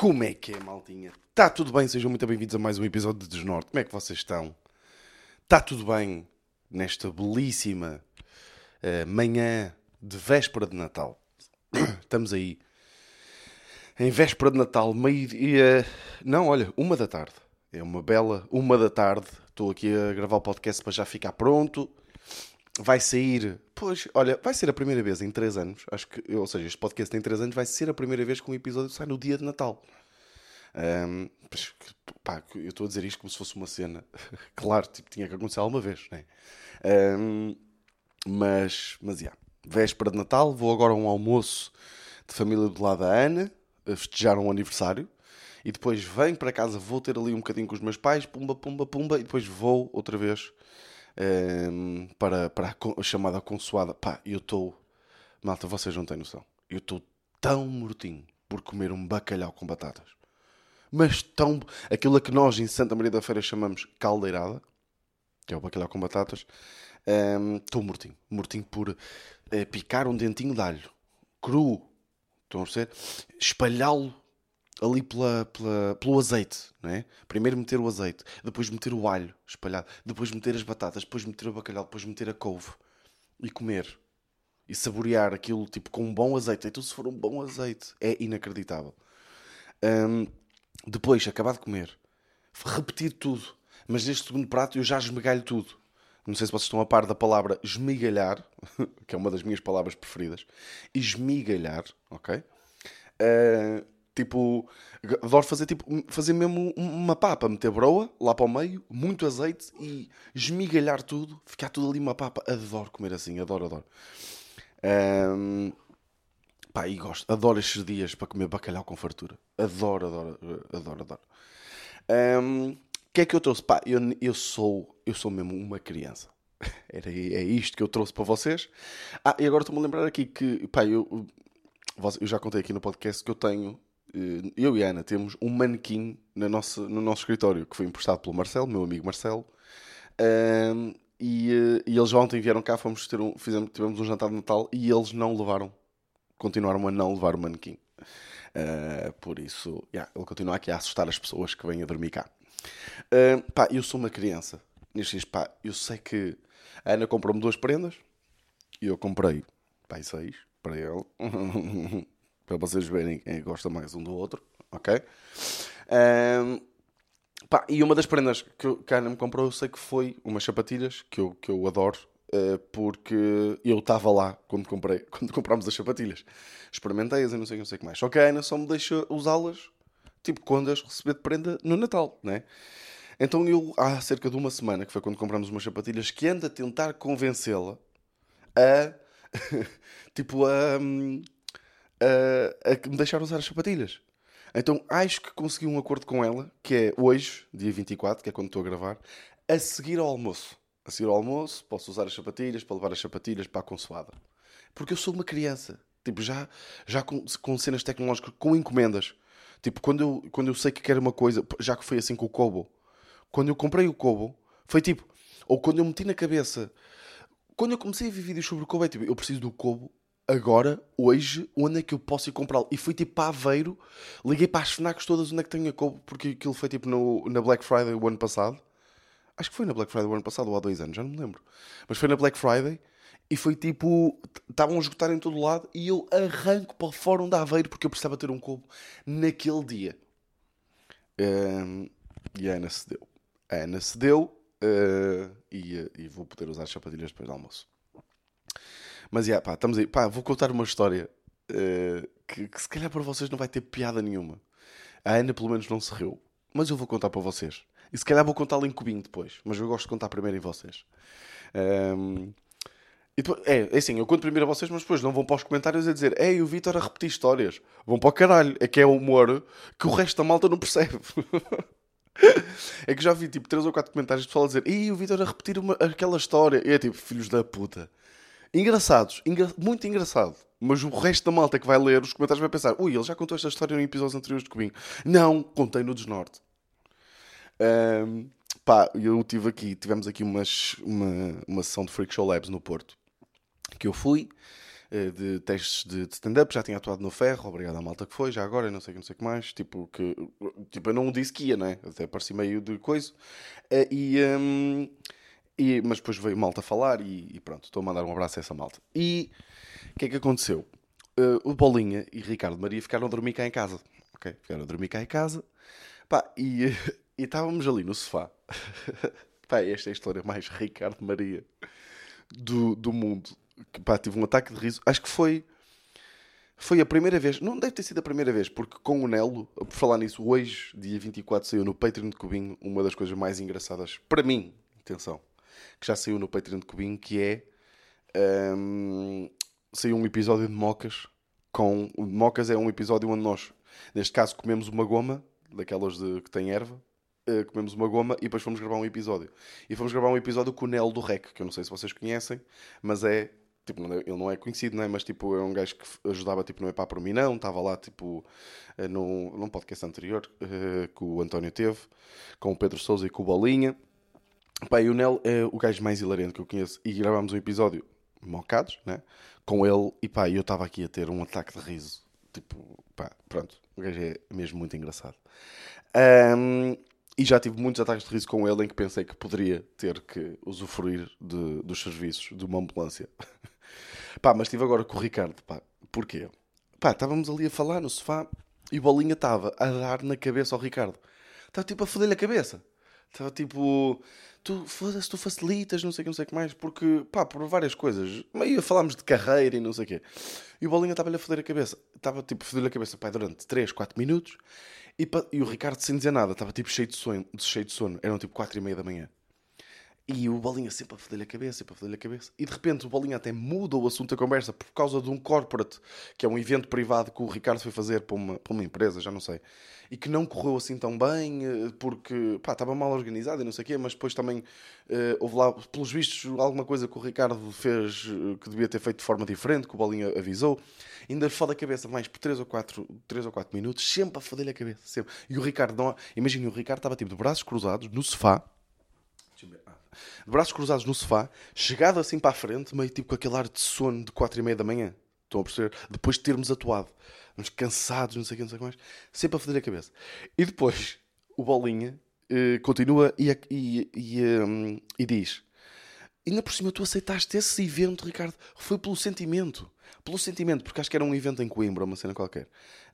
Como é que é, maltinha? Está tudo bem? Sejam muito bem-vindos a mais um episódio de Desnorte. Como é que vocês estão? Está tudo bem nesta belíssima uh, manhã de véspera de Natal? Estamos aí. Em véspera de Natal, meio-dia. Não, olha, uma da tarde. É uma bela uma da tarde. Estou aqui a gravar o podcast para já ficar pronto. Vai sair, pois, olha, vai ser a primeira vez em 3 anos. Acho que, ou seja, este podcast tem 3 anos, vai ser a primeira vez que um episódio sai no dia de Natal. Um, pá, eu estou a dizer isto como se fosse uma cena. claro, tipo, tinha que acontecer alguma vez, né? Um, mas, mas, yeah. Véspera de Natal, vou agora a um almoço de família do lado da Ana, a festejar um aniversário. E depois venho para casa, vou ter ali um bocadinho com os meus pais, pumba, pumba, pumba, e depois vou outra vez um, para, para a chamada consoada. Pá, eu estou. Malta, vocês não têm noção. Eu estou tão mortinho por comer um bacalhau com batatas mas tão. aquilo a que nós em Santa Maria da Feira chamamos caldeirada, que é o bacalhau com batatas, estou um, mortinho. Mortinho por uh, picar um dentinho de alho, cru, estão a? Espalhá-lo ali pela, pela, pelo azeite, não é? Primeiro meter o azeite, depois meter o alho espalhado, depois meter as batatas, depois meter o bacalhau, depois meter a couve e comer. E saborear aquilo tipo com um bom azeite. Então, se for um bom azeite, é inacreditável. Um, depois, acabar de comer, repetir tudo. Mas neste segundo prato eu já esmigalho tudo. Não sei se vocês estão a par da palavra esmigalhar, que é uma das minhas palavras preferidas. Esmigalhar, ok? Uh, tipo, adoro fazer, tipo, fazer mesmo uma papa, meter broa lá para o meio, muito azeite e esmigalhar tudo, ficar tudo ali uma papa. Adoro comer assim, adoro, adoro. Um, Pá, e gosto, adoro estes dias para comer bacalhau com fartura. Adoro, adoro, adoro, adoro. O um, que é que eu trouxe? Pá, eu, eu, sou, eu sou mesmo uma criança. Era, é isto que eu trouxe para vocês. Ah, e agora estou-me a lembrar aqui que, pá, eu, eu já contei aqui no podcast que eu tenho, eu e a Ana temos um manequim na nossa, no nosso escritório que foi emprestado pelo Marcelo, meu amigo Marcelo. Um, e, eh, e, eles ontem vieram cá, fomos ter um, fizemos, tivemos um jantar de Natal e eles não levaram continuaram a não levar o manequim. Uh, por isso, yeah, ele continua aqui a assustar as pessoas que vêm a dormir cá. Uh, pá, eu sou uma criança. Nestes pá, eu sei que a Ana comprou-me duas prendas e eu comprei, pá, seis para ele. para vocês verem quem gosta mais um do outro, ok? Uh, pá, e uma das prendas que, a Ana me comprou, eu sei que foi umas sapatilhas que eu, que eu adoro eh, porque eu estava lá quando, comprei, quando comprámos as sapatilhas. Experimentei-as e não sei, não sei o que mais. Só que a Ana só me deixa usá-las, tipo, quando as receber de prenda no Natal, né? Então eu, há cerca de uma semana, que foi quando compramos umas sapatilhas, que ando a tentar convencê-la a, tipo, a, a, me deixar usar as sapatilhas. Então acho que consegui um acordo com ela, que é hoje, dia 24, que é quando estou a gravar, a seguir ao almoço a seguir ao almoço, posso usar as sapatilhas para levar as sapatilhas para a consoada. Porque eu sou uma criança. Tipo, já, já com, com cenas tecnológicas, com encomendas. Tipo, quando eu, quando eu sei que quero uma coisa, já que foi assim com o Kobo. Quando eu comprei o Kobo, foi tipo... Ou quando eu meti na cabeça... Quando eu comecei a ver vídeos sobre o Kobo, é tipo, eu preciso do Kobo agora, hoje, onde é que eu posso ir comprá-lo? E fui tipo para Aveiro, liguei para as FNACs todas onde é que tenho a Kobo, porque aquilo foi tipo no, na Black Friday o ano passado. Acho que foi na Black Friday do ano passado ou há dois anos, já não me lembro. Mas foi na Black Friday e foi tipo. Estavam a esgotar em todo lado e eu arranco para o fórum da Aveiro porque eu precisava ter um cubo naquele dia. Um, e a Ana cedeu. A Ana cedeu uh, e, e vou poder usar as sapatilhas depois do almoço. Mas yeah, pá, estamos aí. Pá, vou contar uma história uh, que, que se calhar para vocês não vai ter piada nenhuma. A Ana pelo menos não se riu. Mas eu vou contar para vocês. E se calhar vou contá-lo em cubinho depois. Mas eu gosto de contar primeiro em vocês. Um, depois, é, é assim, eu conto primeiro a vocês, mas depois não vão para os comentários a dizer Ei, o Vitor a repetir histórias. Vão para o caralho. É que é humor que o resto da malta não percebe. é que já vi tipo 3 ou 4 comentários de pessoal a dizer Ei, o Vitor a repetir uma, aquela história. E é tipo, filhos da puta. Engraçados, engra muito engraçado. Mas o resto da malta que vai ler os comentários vai pensar: ui, ele já contou esta história em episódios anteriores de Cubinho. Não, contei no Desnorte. Um, pá, eu tive aqui, tivemos aqui umas, uma, uma sessão de Freak Show Labs no Porto. Que eu fui, eh, de testes de, stand-up, já tinha atuado no Ferro, obrigado à malta que foi, já agora, não sei não sei o que mais, tipo, que, tipo, eu não disse que ia, né? Até pareci meio de coisa. Eh, e, um, e, mas depois veio malta falar e, e, pronto, estou a mandar um abraço a essa malta. E o que é que aconteceu? Uh, o Bolinha e Ricardo Maria ficaram a dormir cá em casa, ok? Ficaram a dormir cá em casa, pá, e, e estávamos ali no sofá. pá, esta é a história mais Ricardo Maria do, do mundo que pá, tive um ataque de riso. Acho que foi. Foi a primeira vez, não deve ter sido a primeira vez, porque com o Nelo, por falar nisso, hoje, dia 24, saiu no Patreon de Cubinho uma das coisas mais engraçadas, para mim, atenção, que já saiu no Patreon de Cubinho, que é. Um, saiu um episódio de Mocas. Com, Mocas é um episódio onde nós, neste caso, comemos uma goma, daquelas de, que tem erva, uh, comemos uma goma e depois fomos gravar um episódio. E fomos gravar um episódio com o Nelo do Rec, que eu não sei se vocês conhecem, mas é tipo, ele não é conhecido, né? mas tipo, é um gajo que ajudava tipo, no Epá por mim não, estava lá tipo, eh, num, num podcast anterior uh, que o António teve, com o Pedro Souza e com o Bolinha. Pá, e o Nel é o gajo mais hilarante que eu conheço e gravámos um episódio mocados, né? Com ele e pá, eu estava aqui a ter um ataque de riso. Tipo, pá, pronto, o gajo é mesmo muito engraçado. Um, e já tive muitos ataques de riso com ele em que pensei que poderia ter que usufruir de, dos serviços de uma ambulância. Pá, mas estive agora com o Ricardo, pá. Porquê? Pá, estávamos ali a falar no sofá e o Bolinha estava a dar na cabeça ao Ricardo. Estava tipo a foder-lhe a cabeça. Estava tipo, tu foda-se, tu facilitas, não sei o que, não sei o que mais, porque, pá, por várias coisas. Meio falámos de carreira e não sei o quê. E o Bolinha estava-lhe a foder a cabeça. Estava tipo a foder-lhe a cabeça, pá, durante 3, 4 minutos. E, e, o Ricardo, sem dizer nada, estava tipo cheio de sono. Cheio de sono. Eram tipo 4 e meia da manhã. E o Bolinha sempre a foder-lhe a cabeça, sempre a foder-lhe a cabeça. E de repente o Bolinha até muda o assunto da conversa por causa de um corporate, que é um evento privado que o Ricardo foi fazer para uma, para uma empresa, já não sei. E que não correu assim tão bem, eh, porque pá, estava mal organizado e não sei o quê, mas depois também uh, houve lá, pelos vistos, alguma coisa que o Ricardo fez uh, que devia ter feito de forma diferente, que o Bolinha avisou. Ainda foda a cabeça mais por 3 ou 4, 3 ou 4 minutos, sempre a foder-lhe a cabeça. Sempre. E o Ricardo, não, imagina, o Ricardo estava tipo de braços cruzados no sofá de braços cruzados no sofá, chegado assim para a frente, meio tipo com aquele ar de sono de 4 e meia da manhã. Estão a perceber? Depois de termos atuado. Uns cansados, não sei o que, não sei o que mais. Sempre a foder a cabeça. E depois, o Bolinha uh, continua e, e, e, um, e diz... Ainda por cima, tu aceitaste esse evento, Ricardo. Foi pelo sentimento. Pelo sentimento, porque acho que era um evento em Coimbra, uma cena qualquer.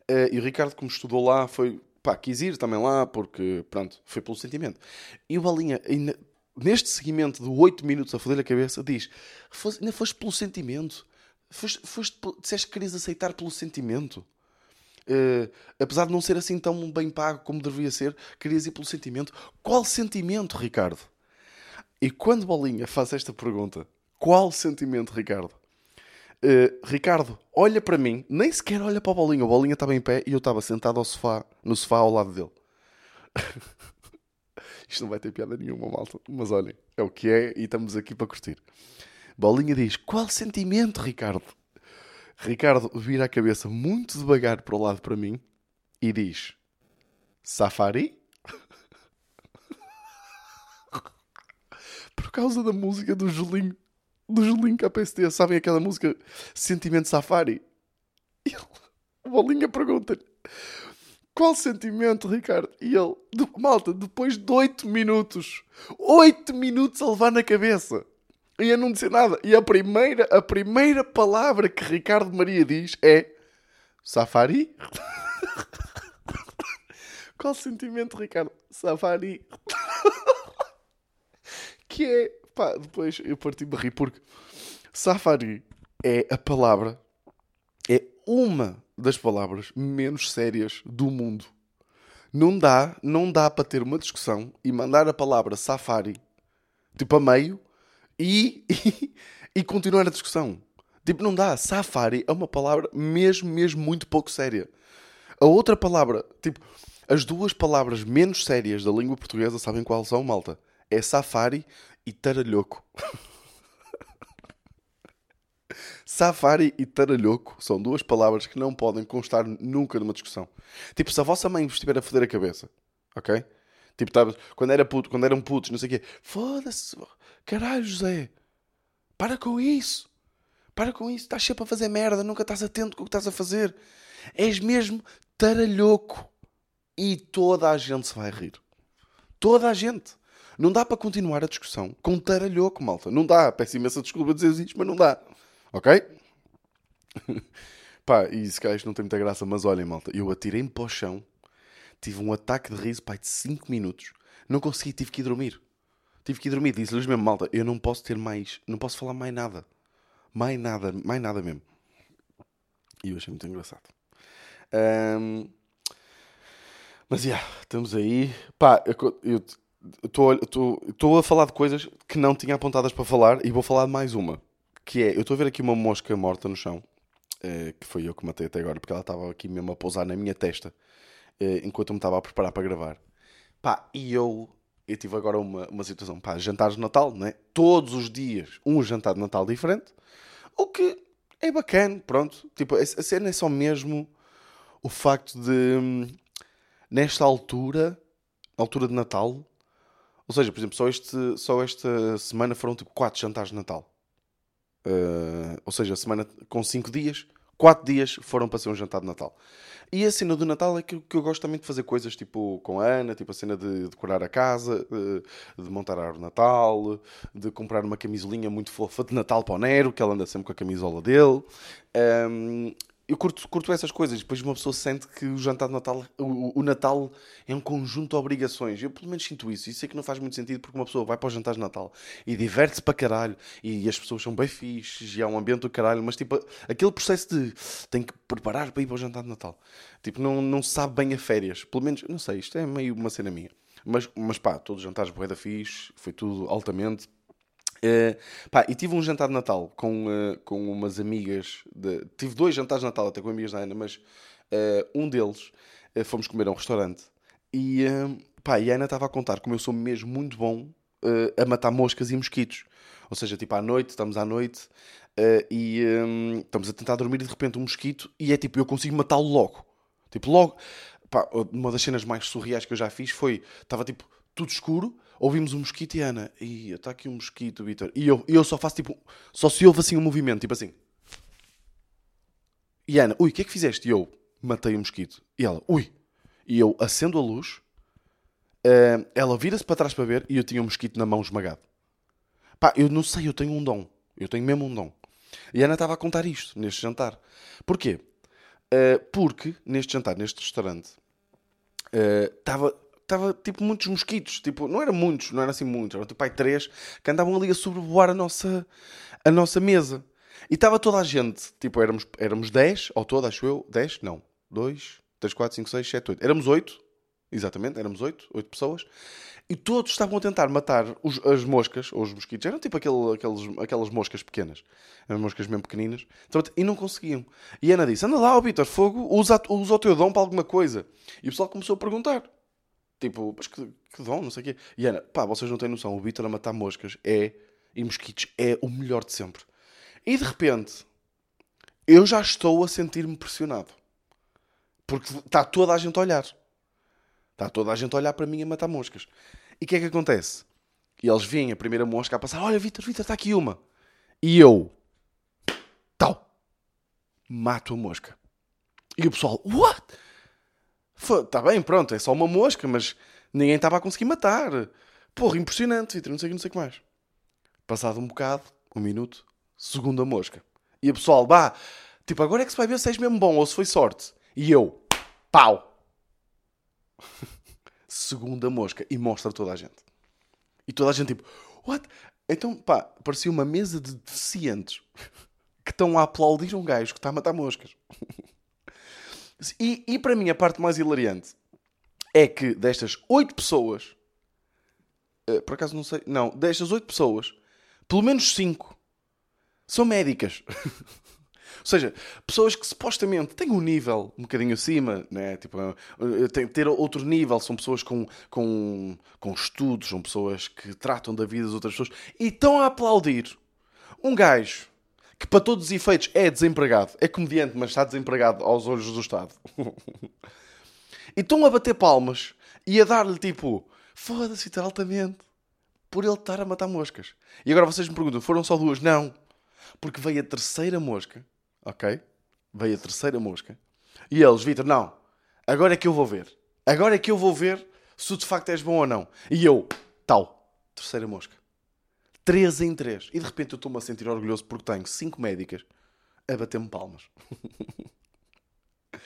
Uh, e o Ricardo, como estudou lá, foi pá, quis ir também lá, porque, pronto, foi pelo sentimento. E o Bolinha, ainda, neste seguimento de 8 minutos a foder a cabeça, diz: ainda foste pelo sentimento. Foste, foste, disseste que querias aceitar pelo sentimento. Uh, apesar de não ser assim tão bem pago como deveria ser, querias ir pelo sentimento. Qual sentimento, Ricardo? E quando Bolinha faz esta pergunta, qual sentimento, Ricardo? Uh, Ricardo, olha para mim, nem sequer olha para o Bolinha. O Bolinha estava em pé e eu estava sentado ao sofá, no sofá ao lado dele. Isto não vai ter piada nenhuma, malta. Mas olhem, é o que é e estamos aqui para curtir. Bolinha diz: Qual sentimento, Ricardo? Ricardo vira a cabeça muito devagar para o lado para mim e diz: Safari? Por causa da música do Julinho, do Julinho KPST. Sabem aquela música Sentimento Safari? E ele, Bolinha pergunta-lhe: qual sentimento, Ricardo? E ele, de, malta, depois de 8 minutos, 8 minutos a levar na cabeça. E a não dizer nada. E a primeira, a primeira palavra que Ricardo Maria diz é Safari? Qual sentimento, Ricardo? Safari. que é, pá, depois eu parti-me rir porque Safari é a palavra, é uma das palavras menos sérias do mundo. Não dá, não dá para ter uma discussão e mandar a palavra safari tipo a meio e, e, e continuar a discussão. Tipo, não dá. Safari é uma palavra mesmo, mesmo muito pouco séria. A outra palavra, tipo, as duas palavras menos sérias da língua portuguesa, sabem qual são, malta? É safari e taralhoco. Safari e taralhoco são duas palavras que não podem constar nunca numa discussão. Tipo, se a vossa mãe vos estiver a foder a cabeça, ok? Tipo, tá, quando, era puto, quando eram putos, não sei o quê. Foda-se, caralho, José. Para com isso. Para com isso, estás sempre a fazer merda, nunca estás atento com o que estás a fazer. És mesmo taralhoco. E toda a gente se vai rir. Toda a gente. Não dá para continuar a discussão com taralhoco, malta. Não dá. Peço imensa desculpa dizer isto, mas não dá. Ok? Pá, e se calhar isto não tem muita graça, mas olhem, malta. Eu atirei-me para o chão, tive um ataque de riso, pai, de 5 minutos. Não consegui, tive que ir dormir. Tive que ir dormir. Disse-lhes mesmo, malta, eu não posso ter mais, não posso falar mais nada. Mais nada, mais nada mesmo. E eu achei muito engraçado. Um, mas, já, yeah, estamos aí. Pá, eu estou a falar de coisas que não tinha apontadas para falar e vou falar de mais uma. Que é, eu estou a ver aqui uma mosca morta no chão, eh, que foi eu que matei até agora, porque ela estava aqui mesmo a pousar na minha testa, eh, enquanto eu me estava a preparar para gravar. Pá, e eu, eu tive agora uma, uma situação, pá, jantares de Natal, né? Todos os dias um jantar de Natal diferente, o que é bacana, pronto. Tipo, a cena é só mesmo o facto de, hum, nesta altura, altura de Natal, ou seja, por exemplo, só, este, só esta semana foram tipo 4 jantares de Natal. Uh, ou seja, a semana com 5 dias, 4 dias foram para ser um jantar de Natal. E a cena do Natal é que, que eu gosto também de fazer coisas tipo com a Ana, tipo a cena de decorar a casa, de, de montar a árvore de Natal, de comprar uma camisolinha muito fofa de Natal para o Nero, que ela anda sempre com a camisola dele. Um, eu curto, curto essas coisas. Depois uma pessoa sente que o jantar de Natal, o, o, Natal é um conjunto de obrigações. Eu pelo menos sinto isso. Isso é que não faz muito sentido porque uma pessoa vai para o jantar de Natal e diverte-se para caralho e as pessoas são bem fixes e há um ambiente do caralho, mas tipo, aquele processo de tem que preparar para ir para o jantar de Natal. Tipo, não, não sabe bem a férias. Pelo menos, não sei, isto é meio uma cena minha. Mas, mas pá, todos os jantares boeda fixe, foi tudo altamente Uh, pá, e tive um jantar de Natal com, uh, com umas amigas. De... Tive dois jantares de Natal até com amigas da Ana, mas uh, um deles fomos comer a um restaurante. E, pá, e a Ana estava a contar como eu sou mesmo muito bom a matar moscas e mosquitos. Ou seja, tipo à noite, estamos à noite e um, estamos a tentar dormir e de repente um mosquito e é tipo, eu consigo matá-lo logo. Tipo, logo. Pá, uma das cenas mais surreais que eu já fiz foi: estava tipo tudo escuro ouvimos um mosquito e Ana, e está aqui um mosquito, Vitor. E eu, eu só faço tipo, só se ouve assim um movimento, tipo assim. E Ana, ui, o que é que fizeste? E eu, matei o um mosquito. E ela, ui. E eu acendo a luz, uh, ela vira-se para trás para ver e eu tinha um mosquito na mão esmagado. Pá, eu não sei, eu tenho um dom. Eu tenho mesmo um dom. E Ana estava a contar isto neste jantar. Porquê? Uh, porque neste jantar, neste restaurante, uh, estava tipo muitos mosquitos, tipo, não eram muitos, não eram assim muitos, eram tipo aí três que andavam ali a sobrevoar a nossa, a nossa mesa. E estava toda a gente, tipo, éramos, éramos 10 ao todo, acho eu, 10, não, 2, 3, 4, 5, 6, 7, 8. Éramos 8, exatamente, éramos 8, 8 pessoas. E todos estavam a tentar matar os, as moscas, ou os mosquitos, eram tipo aquele, aqueles, aquelas moscas pequenas, as moscas mesmo pequeninas, então, e não conseguiam. E Ana disse: Anda lá, Vitor, fogo, usa, usa o teu dom para alguma coisa. E o pessoal começou a perguntar. Tipo, mas que, que dom, não sei o quê. E Ana, pá, vocês não têm noção, o Vitor a matar moscas é, e mosquitos é o melhor de sempre. E de repente, eu já estou a sentir-me pressionado. Porque está toda a gente a olhar. Está toda a gente a olhar para mim a matar moscas. E o que é que acontece? E eles vêm a primeira mosca a passar: Olha, Vitor, Vitor, está aqui uma. E eu, tal, mato a mosca. E o pessoal, what? Está bem, pronto, é só uma mosca, mas ninguém estava a conseguir matar. Porra, impressionante, Vitor, não sei o que, não sei que mais. Passado um bocado, um minuto, segunda mosca. E o pessoal, bah, tipo, agora é que se vai ver se és mesmo bom ou se foi sorte. E eu, pau! segunda mosca. E mostra toda a gente. E toda a gente, tipo, what? Então, pá, parecia uma mesa de deficientes que estão a aplaudir um gajo que está a matar moscas. E, e para mim a parte mais hilariante é que destas oito pessoas, uh, por acaso não sei, não, destas oito pessoas, pelo menos cinco são médicas. Ou seja, pessoas que supostamente têm um nível um bocadinho acima, né? tipo, tem, ter outro nível, são pessoas com, com, com estudos, são pessoas que tratam da vida das outras pessoas e estão a aplaudir um gajo que para todos os efeitos é desempregado, é comediante, mas está desempregado aos olhos do Estado. e estão a bater palmas e a dar-lhe tipo, foda-se, altamente, por ele estar a matar moscas. E agora vocês me perguntam, foram só duas? Não. Porque veio a terceira mosca, ok? Veio a terceira mosca. E eles, Vitor, não, agora é que eu vou ver. Agora é que eu vou ver se tu de facto és bom ou não. E eu, tal, terceira mosca. Três em três. E de repente eu estou-me a sentir orgulhoso porque tenho cinco médicas a bater-me palmas.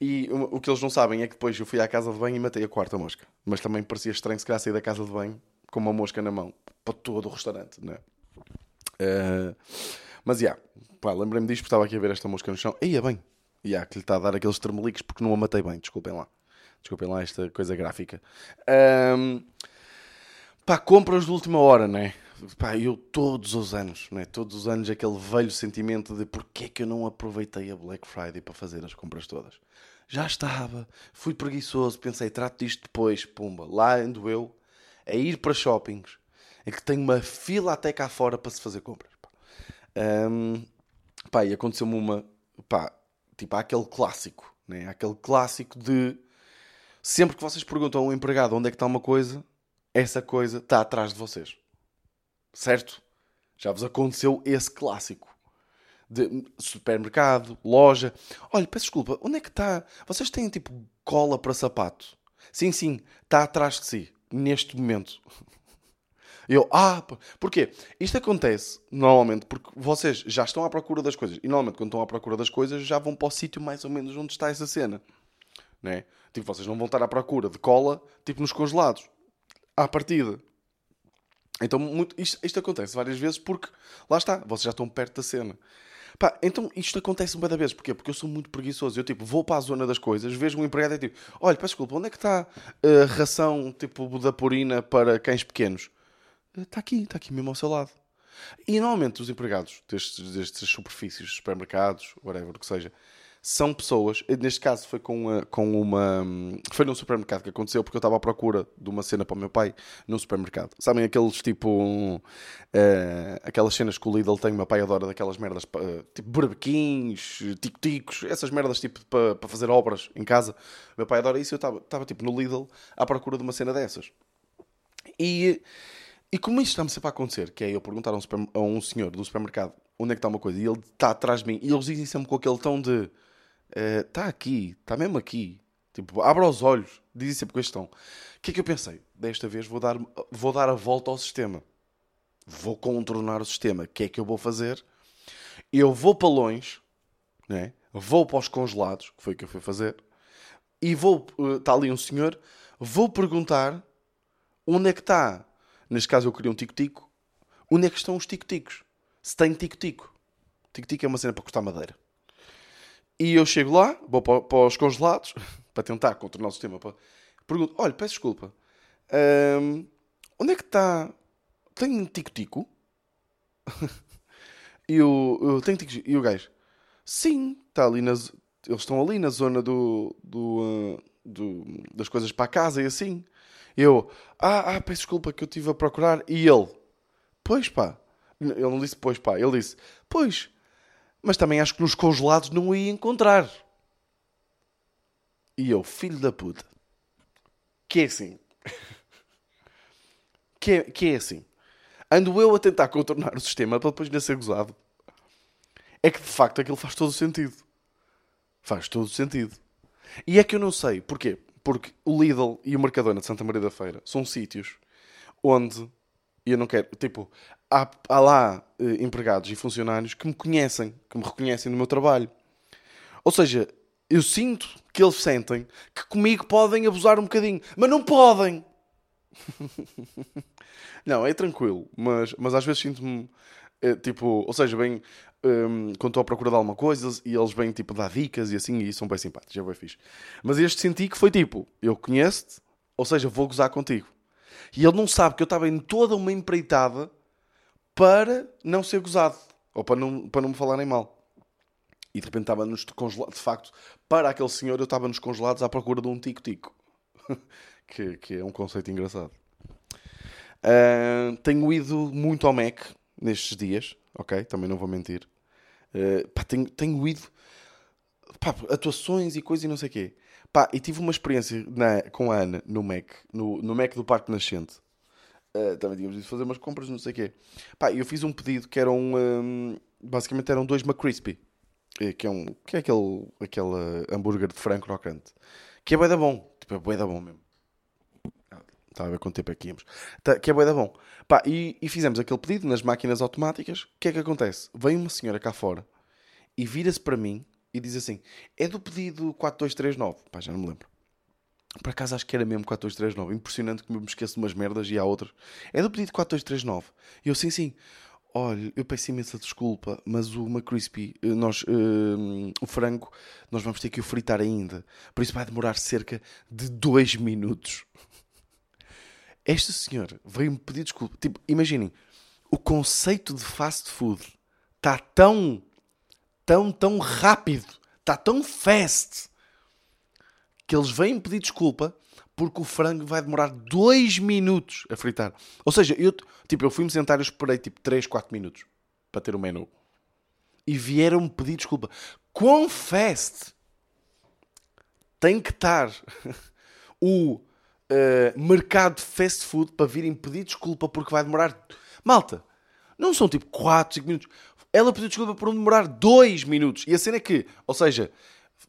e o, que eles não sabem é que depois eu fui à casa de banho e matei a quarta mosca. Mas também parecia estranho se calhar sair da casa de banho com uma mosca na mão para todo o restaurante, não é? Uh, mas, já, yeah, lembrei-me disto porque estava aqui a ver esta mosca no chão. Ia bem. E yeah, que lhe está a dar aqueles termeliques porque não a matei bem, desculpem lá. Desculpem lá esta coisa gráfica. Um, pá, compras de última hora, não é? Pá, eu todos os anos, não é? Todos os anos aquele velho sentimento de porque é que eu não aproveitei a Black Friday para fazer as compras todas. Já estava, fui preguiçoso, pensei, trato disto depois, pumba. Lá ando eu a ir para shoppings em que tenho uma fila até cá fora para se fazer compras. Pá, um, pá e aconteceu-me uma, pá, tipo, há aquele clássico, né? Há aquele clássico de sempre que vocês perguntam a um empregado onde é que está uma coisa, essa coisa está atrás de vocês. Certo? Já vos aconteceu esse clássico. De supermercado, loja. Olha, peço desculpa, onde é que está? Vocês têm tipo cola para sapato? Sim, sim, está atrás de si, neste momento. Eu, ah, porquê? Isto acontece normalmente porque vocês já estão à procura das coisas. E normalmente, quando estão à procura das coisas, já vão para o sítio mais ou menos onde está essa cena. Né? Tipo, vocês não vão estar à procura de cola, tipo nos congelados. À partida. Então, muito, isto, isto, acontece várias vezes porque, lá está, vocês já estão perto da cena. Pá, então isto acontece uma da vez. Porquê? Porque eu sou muito preguiçoso. Eu, tipo, vou para a zona das coisas, vejo um empregado e tipo, olha, peço desculpa, onde é que está a ração, tipo, da purina para cães pequenos? Está aqui, está aqui mesmo ao seu lado. E normalmente os empregados destes, destes superfícies, supermercados, whatever, que seja, são pessoas, neste caso foi com uma, com uma foi num supermercado que aconteceu porque eu estava à procura de uma cena para o meu pai num supermercado. Sabem aqueles tipo um, uh, aquelas cenas que o Lidl tem, o meu pai adora daquelas merdas uh, tipo barbequins, tico-ticos, essas merdas tipo para, para fazer obras em casa. O meu pai adora isso, eu estava, estava tipo no Lidl à procura de uma cena dessas. E, e como isto está-me sempre a acontecer, que é eu perguntar a um, super, a um senhor do supermercado onde é que está uma coisa e ele está atrás de mim e eles dizem sempre com aquele tom de está eh, uh, aqui, está mesmo aqui. Tipo, abra os olhos, dizem sempre com este tom. O que é que eu pensei? Desta vez vou dar, vou dar a volta ao sistema. Vou contornar o sistema. O que é que eu vou fazer? Eu vou para longe, né? vou para os congelados, que foi o que eu fui fazer, e vou, está eh, ali um senhor, vou perguntar onde é que está. Neste caso eu queria um tico-tico. Onde é que estão os tico-ticos? Se tem tico-tico. Tico-tico é uma cena para cortar madeira. E eu chego lá, vou para, para os congelados, para tentar contornar o sistema. Para... Pergunto: olha, peço desculpa, hum, onde é que está. Tem tico-tico? e o, tenho tico E o gajo: sim, está ali. Eles estão ali na zona do, do, uh, do, das coisas para casa e assim. Eu, ah, ah, peço desculpa que eu estive a procurar. E ele, pois pá. Ele não disse pois pá, ele disse, pois, mas também acho que nos congelados não o ia encontrar. E eu, filho da puta, que é assim, que é, que é assim, ando eu a tentar contornar o sistema para depois não ser gozado. É que de facto aquilo faz todo o sentido. Faz todo o sentido. E é que eu não sei. Porquê? Porque o Lidl e o Mercadona de Santa Maria da Feira são sítios onde eu não quero. Tipo, há, há lá eh, empregados e funcionários que me conhecem, que me reconhecem no meu trabalho. Ou seja, eu sinto que eles sentem que comigo podem abusar um bocadinho, mas não podem. não, é tranquilo, mas, mas às vezes sinto-me é, tipo, ou seja, bem um, quando estou à procura de alguma coisa e eles vêm tipo dar dicas e assim e são bem simpáticos, é bem fixe. Mas este senti que foi tipo, eu conheço-te, ou seja, vou gozar contigo. E ele não sabe que eu estava em toda uma empreitada para não ser gozado. Ou para não, para não me falarem mal. E de repente estava nos congelados. De facto, para aquele senhor eu estava nos congelados à procura de um tico-tico. que, que é um conceito engraçado. Uh, tenho ido muito ao Mac nestes dias, ok? Também não vou mentir. Uh, pá, tenho, tenho ido pá, atuações e coisas e não sei o quê. Pá, e tive uma experiência na, com a Ana no Mac, no, no Mac do Parque Nascente. Uh, também tínhamos de fazer umas compras, não sei o quê. Pá, eu fiz um pedido que eram. Um, basicamente eram dois McCrispy. eh, Que é, um, que é aquele, aquele hambúrguer de frango crocante. Que é bué da bom. Tipo, é bué da bom mesmo. Ah, Estava a ver quanto tempo é que íamos. Tá, que é bué da bom. Pá, e, e fizemos aquele pedido nas máquinas automáticas. O que é que acontece? Vem uma senhora cá fora e vira-se para mim e diz assim: É do pedido 4239. Pá, já não me lembro. Por acaso acho que era mesmo 4239. Impressionante que me esqueço de umas merdas e há outras. É do pedido 4239. E eu, sim, sim. Olha, eu peço imensa desculpa, mas o McCrispy, eh, nós, eh, o frango, nós vamos ter que o fritar ainda. Por isso vai demorar cerca de dois minutos. Esta senhora veio-me pedir desculpa. Tipo, imaginem, o conceito de fast food está tão, tão, tão rápido, está tão fast, que eles vêm pedir desculpa porque o frango vai demorar dois minutos a fritar. Ou seja, eu, tipo, eu fui-me sentar e esperei tipo 3, 4 minutos para ter o menu. E vieram-me pedir desculpa. Fast tem que estar o eh, mercado de fast food para virem pedir desculpa porque vai demorar. Malta, não são tipo 4, 5 minutos. Ela pediu desculpa por demorar 2 minutos. E a cena é que, ou seja,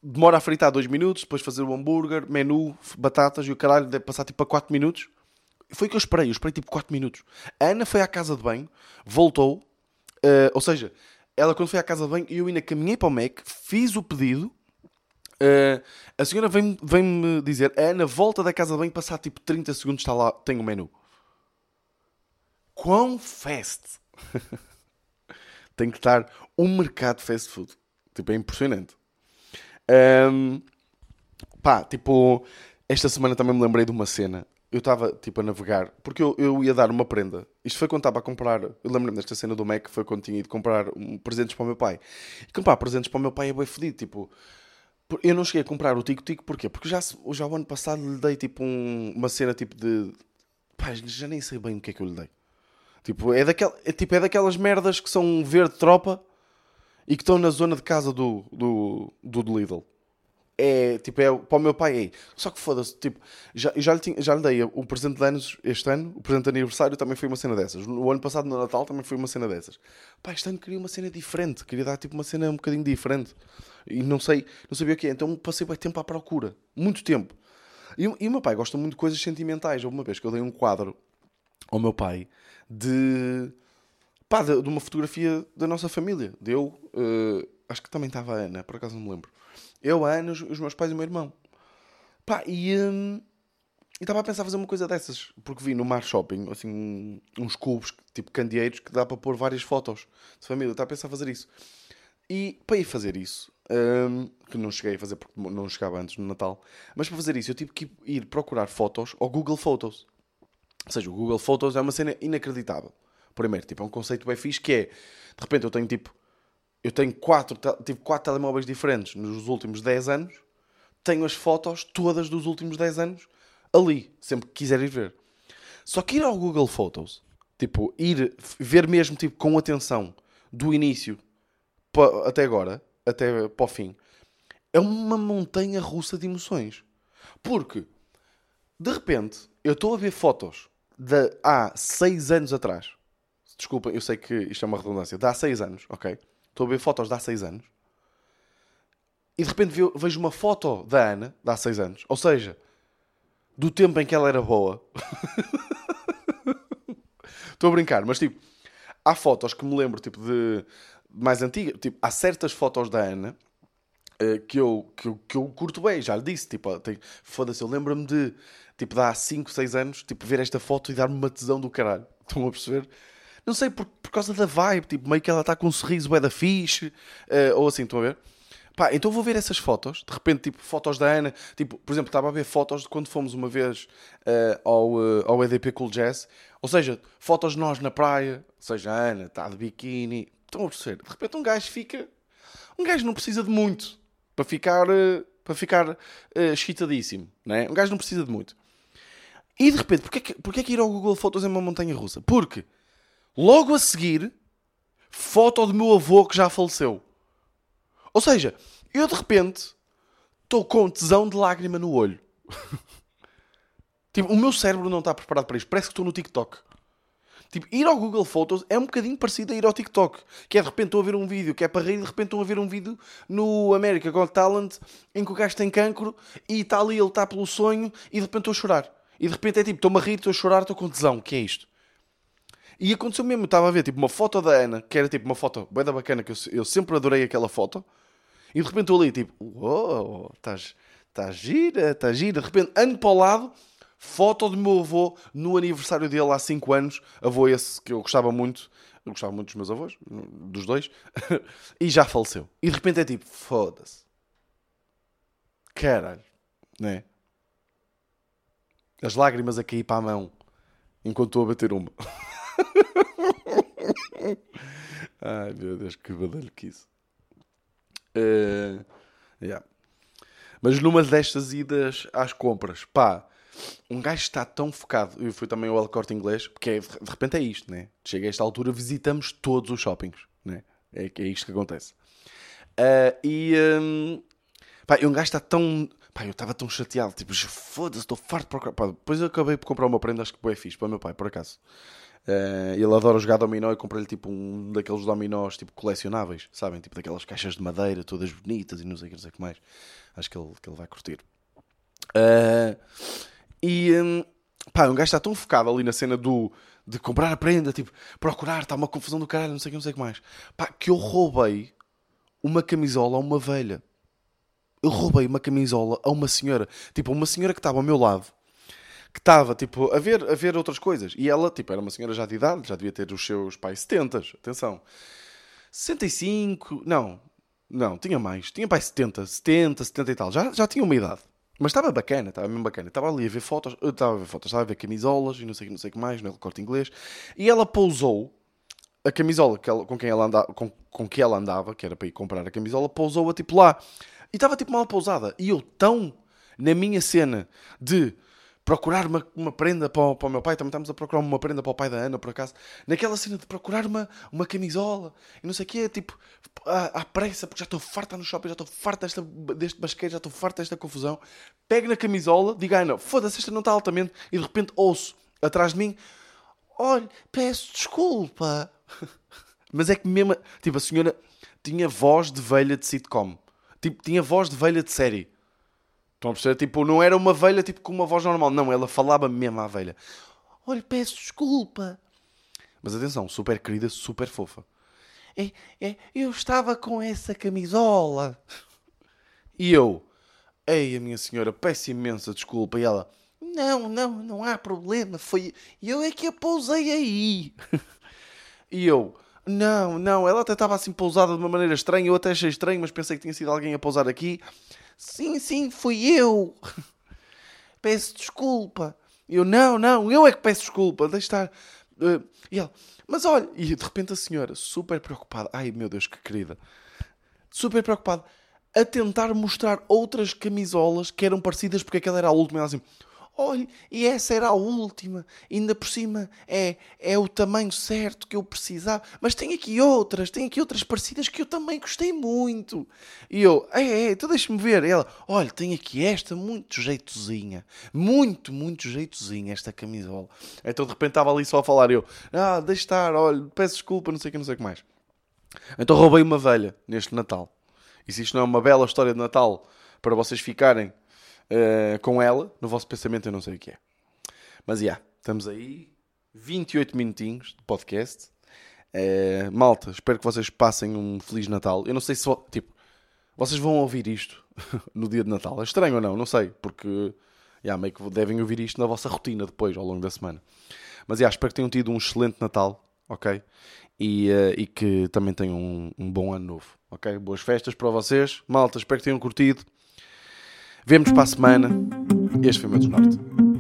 demora a fritar 2 minutos, depois fazer o hambúrguer, menu, batatas e o caralho deve passar tipo a 4 minutos. Foi o que eu esperei, eu esperei tipo 4 minutos. A Ana foi à casa de banho, voltou, eh, ou seja, ela quando foi à casa de banho, eu ainda caminhei para o Mac, fiz o pedido. eh, a senhora vem-me vem dizer, a Ana volta da casa de banho, passar tipo 30 segundos, está lá, tem o menu. Quão fast tem que estar um mercado de fast food. Tipo, é impressionante. Ahm, pá, tipo, esta semana também me lembrei de uma cena. Eu estava, tipo, a navegar, porque eu, eu ia dar uma prenda. Isto foi quando estava a comprar. Eu lembro-me desta cena do Mac, foi quando tinha ido comprar um, presentes para o meu pai. E comprar presentes para o meu pai é bem fedido. Tipo, eu não cheguei a comprar o Tico Tico, porquê? Porque já, já o ano passado lhe dei, tipo, um- uma cena, tipo, de. Pá, já nem sei bem o que é que eu lhe dei. Tipo, é, daquel, é, tipo, é daquelas merdas que são verde tropa e que estão na zona de casa do, do, do Lidl. É, tipo, é, para o meu pai é. Só que foda-se, tipo, já, já, lhe tinha- já lhe dei o presente de anos este ano, o presente de aniversário também foi uma cena dessas. No ano passado, no Natal, também foi uma cena dessas. Pá, este ano queria uma cena diferente, queria dar tipo uma cena um bocadinho diferente. E não sei, não sabia o que é. Então passei bem tempo à procura, muito tempo. E, e o meu pai gosta muito de coisas sentimentais. Houve uma vez que eu dei um quadro ao meu pai de pá, de, de uma fotografia da nossa família. Deu, eh, acho que também estava a Ana, por acaso não me lembro. Eu, a Ana, os, os meus pais e o meu irmão. Pá, e e estava a pensar fazer uma coisa dessas, porque vi no Mar Shopping, assim, um- uns cubos, tipo candeeiros, que dá para pôr várias fotos de família. Estava a pensar fazer isso. E para ir fazer isso, hum, que não cheguei a fazer porque não chegava antes no Natal, mas para fazer isso eu tive que ir procurar fotos ao Google Photos. Ou seja, o Google Photos é uma cena inacreditável. Primeiro, tipo, é um conceito bem fixe que é, de repente eu tenho tipo, eu tenho quatro, tive quatro telemóveis diferentes nos últimos 10 anos, tenho as fotos todas dos últimos 10 anos ali, sempre que quiser ir ver. Só que ir ao Google Photos, tipo, ir ver mesmo tipo, com atenção do início até agora, até para o fim, é uma montanha russa de emoções. Porque, de repente, eu estou a ver fotos de há 6 anos atrás. Desculpa, eu sei que isto é uma redundância. De há 6 anos, ok? Estou a ver fotos de há 6 anos. E de repente ve- vejo uma foto da Ana, de há 6 anos. Ou seja, do tempo em que ela era boa. Estou a brincar, mas tipo, há fotos que me lembro, tipo, de mais antiga. Tipo, há certas fotos da Ana eh, que eu, que, eu, que eu curto bem, já lhe disse. Tipo, foda-se, eu lembro-me de, tipo, de há 5, 6 anos, tipo, ver esta foto e dar-me uma tesão do caralho. Estão a perceber? Não sei, por, por causa da vibe, tipo, meio que ela está com um sorriso bué da fixe, eh, ou assim, estão a ver? Pá, então vou ver essas fotos, de repente, tipo, fotos da Ana, tipo, por exemplo, estava a ver fotos de quando fomos uma vez eh, ao, eh, ao EDP Cool Jazz, ou seja, fotos de nós na praia, ou seja, a Ana está de biquíni, estão a perceber? De repente um gajo fica, um gajo não precisa de muito para ficar, eh, para ficar excitadíssimo, né? Um gajo não precisa de muito. E de repente, porquê que, porquê que ir ao Google Fotos é uma montanha russa? Porque logo a seguir, foto do meu avô que já faleceu. Ou seja, eu de repente estou com tesão de lágrima no olho. tipo, o meu cérebro não está preparado para isto. Parece que estou no TikTok. Tipo, ir ao Google Photos é um bocadinho parecido a ir ao TikTok. Que é de repente estão a ver um vídeo que é para rir e de repente estão a ver um vídeo no America Got Talent em que o gajo tem cancro e está ali, ele está pelo sonho e de repente estou a chorar. E de repente é tipo, estou-me a rir, estou a chorar, estou com tesão. Que é isto? E aconteceu mesmo, eu estava a ver tipo uma foto da Ana, que era tipo uma foto bem da bacana, que eu, eu sempre adorei aquela foto. E de repente estou ali tipo, uou, estás tá gira, está gira. De repente, ano para o lado Foto do meu avô no aniversário dele há 5 anos. Avô esse que eu gostava muito. Eu gostava muito dos meus avós, dos dois. e já faleceu. E de repente é tipo, foda-se. Caralho. Né? As lágrimas a cair para a mão enquanto estou a bater uma. Ai meu Deus, que badalho que isso. Uh, yeah. Mas numa destas idas às compras, pá, um gajo está tão focado. Eu fui também ao El Corte Inglês, porque é, de repente é isto, né? Chega a esta altura, visitamos todos os shoppings, né? É, é isto que acontece. Uh, e um, pá, um gajo está tão. Pá, eu estava tão chateado, tipo, foda-se, estou farto de procurar. Pá, depois eu acabei por comprar uma prenda, acho que foi fixe para o meu pai, por acaso. Uh, ele adora jogar dominó e comprei-lhe tipo um daqueles dominós tipo colecionáveis, sabem? Tipo daquelas caixas de madeira todas bonitas e não sei, não sei o que mais. Acho que ele, que ele vai curtir. Uh, e hum, pá, um gajo está tão focado ali na cena do de comprar a prenda, tipo, procurar, está uma confusão do caralho, não sei não sei o que mais. Pá, que eu roubei uma camisola a uma velha. Eu roubei uma camisola a uma senhora, tipo, uma senhora que estava ao meu lado, que estava, tipo, a ver, a ver outras coisas. E ela, tipo, era uma senhora já de idade, já devia ter os seus pais 70, atenção. 65, não, não, tinha mais, tinha pai 70, 70, 70 e tal, já, já tinha uma idade. Mas estava bacana, estava mesmo bacana. Estava ali a ver fotos, estava a ver fotos, estava a ver camisolas e não sei, não sei o que mais, no corte inglês. E ela pousou a camisola que ela, com, quem ela andava, com, com que ela andava, que era para ir comprar a camisola, pousou-a tipo lá. E estava tipo mal pousada. E eu tão na minha cena de procurar uma, uma prenda para o, para o meu pai. Também estamos a procurar uma prenda para o pai da Ana, por acaso. Naquela cena de procurar uma, uma camisola e não sei o quê, tipo, à, à pressa, porque já estou farta no shopping, já estou farta desta, deste basqueiro, já estou farta desta confusão. Pego na camisola, digo, Ana, foda-se, esta não está altamente. E de repente ouço atrás de mim: olha, peço desculpa. Mas é que mesmo, tipo, a senhora tinha voz de velha de sitcom. Tipo, tinha voz de velha de série. Estão a perceber? Tipo, não era uma velha tipo com uma voz normal. Não, ela falava mesmo à velha. Olha, peço desculpa. Mas atenção, super querida, super fofa. É, é, eu estava com essa camisola. E eu, ei, a minha senhora, peço imensa desculpa. E ela, não, não, não há problema. Foi eu é que a pousei aí. e eu, não, não, ela até estava assim pousada de uma maneira estranha. Eu até achei estranho, mas pensei que tinha sido alguém a pousar aqui. Sim, sim, fui eu. Peço desculpa. Eu, não, não, eu é que peço desculpa. Deixa estar. Uh, e ele, mas olha, e de repente a senhora, super preocupada, ai meu Deus, que querida, super preocupada, a tentar mostrar outras camisolas que eram parecidas porque aquela era a última. Ela assim, olha, e essa era a última, ainda por cima é, é o tamanho certo que eu precisava, mas tem aqui outras, tem aqui outras parecidas que eu também gostei muito. E eu, é, é, então deixa-me ver. E ela, olha, tem aqui esta, muito jeitozinha, muito, muito jeitozinha esta camisola. Então de repente estava ali só a falar, eu, ah, deixa estar, olha, peço desculpa, não sei o que, não sei o que mais. Então roubei uma velha neste Natal. E se isto não é uma bela história de Natal para vocês ficarem uh, com ela, no vosso pensamento eu não sei o que é. Mas já, yeah, estamos aí, 28 minutinhos de podcast. Uh, malta, espero que vocês passem um Feliz Natal. Eu não sei se, tipo, vocês vão ouvir isto no dia de Natal. É estranho ou não? Não sei, porque yeah, meio que devem ouvir isto na vossa rotina depois, ao longo da semana. Mas yeah, espero que tenham tido um excelente Natal, ok? E, uh, e que também tenham um, um, bom ano novo, ok? Boas festas para vocês. Malta, espero que tenham curtido. Vemos para a semana. Este foi o meu.